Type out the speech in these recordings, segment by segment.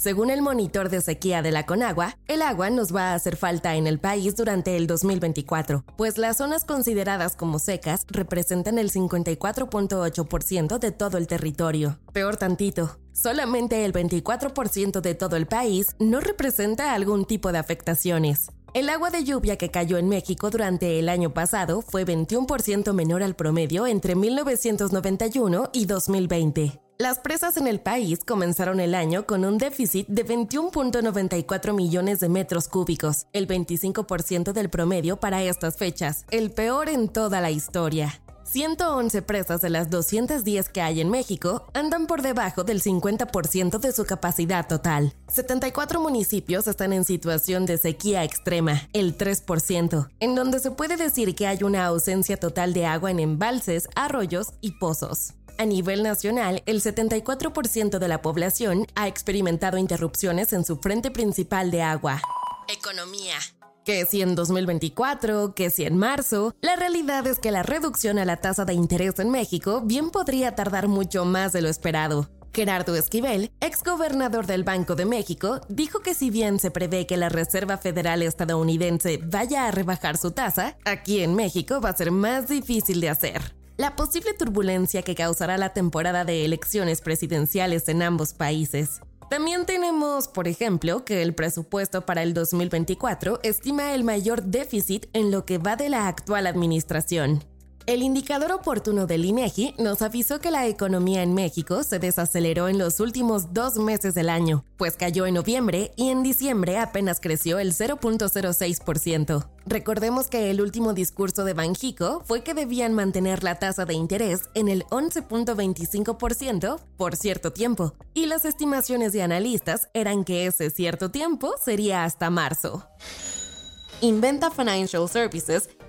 Según el monitor de sequía de la Conagua, el agua nos va a hacer falta en el país durante el 2024, pues las zonas consideradas como secas representan el 54.8% de todo el territorio. Peor tantito, solamente el 24% de todo el país no representa algún tipo de afectaciones. El agua de lluvia que cayó en México durante el año pasado fue 21% menor al promedio entre 1991 y 2020. Las presas en el país comenzaron el año con un déficit de 21.94 millones de metros cúbicos, el 25% del promedio para estas fechas, el peor en toda la historia. 111 presas de las 210 que hay en México andan por debajo del 50% de su capacidad total. 74 municipios están en situación de sequía extrema, el 3%, en donde se puede decir que hay una ausencia total de agua en embalses, arroyos y pozos. A nivel nacional, el 74% de la población ha experimentado interrupciones en su frente principal de agua. Economía. Que si en 2024, que si en marzo, la realidad es que la reducción a la tasa de interés en México bien podría tardar mucho más de lo esperado. Gerardo Esquivel, exgobernador del Banco de México, dijo que si bien se prevé que la Reserva Federal estadounidense vaya a rebajar su tasa, aquí en México va a ser más difícil de hacer la posible turbulencia que causará la temporada de elecciones presidenciales en ambos países. También tenemos, por ejemplo, que el presupuesto para el 2024 estima el mayor déficit en lo que va de la actual administración. El indicador oportuno del INEGI nos avisó que la economía en México se desaceleró en los últimos dos meses del año, pues cayó en noviembre y en diciembre apenas creció el 0.06%. Recordemos que el último discurso de Banjico fue que debían mantener la tasa de interés en el 11.25% por cierto tiempo, y las estimaciones de analistas eran que ese cierto tiempo sería hasta marzo. Inventa Financial Services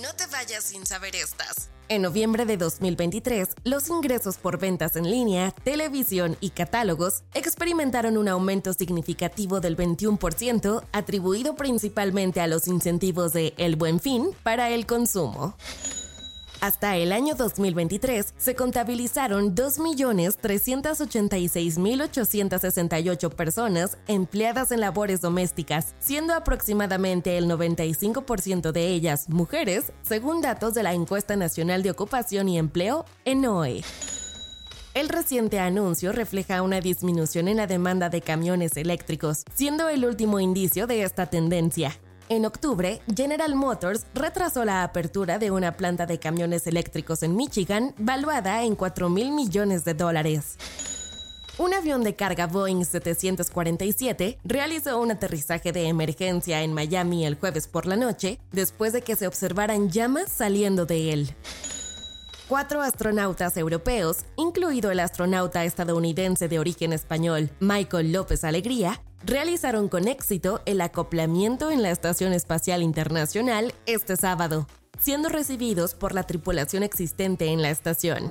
No te vayas sin saber estas. En noviembre de 2023, los ingresos por ventas en línea, televisión y catálogos experimentaron un aumento significativo del 21%, atribuido principalmente a los incentivos de El Buen Fin para el consumo. Hasta el año 2023 se contabilizaron 2.386.868 personas empleadas en labores domésticas, siendo aproximadamente el 95% de ellas mujeres, según datos de la Encuesta Nacional de Ocupación y Empleo, ENOE. El reciente anuncio refleja una disminución en la demanda de camiones eléctricos, siendo el último indicio de esta tendencia. En octubre, General Motors retrasó la apertura de una planta de camiones eléctricos en Michigan, valuada en 4 mil millones de dólares. Un avión de carga Boeing 747 realizó un aterrizaje de emergencia en Miami el jueves por la noche, después de que se observaran llamas saliendo de él. Cuatro astronautas europeos, incluido el astronauta estadounidense de origen español Michael López Alegría, realizaron con éxito el acoplamiento en la Estación Espacial Internacional este sábado, siendo recibidos por la tripulación existente en la estación.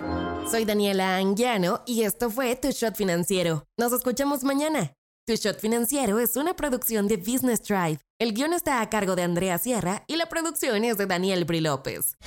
Soy Daniela Anguiano y esto fue Tu Shot Financiero. Nos escuchamos mañana. Tu Shot Financiero es una producción de Business Drive. El guion está a cargo de Andrea Sierra y la producción es de Daniel Bri López.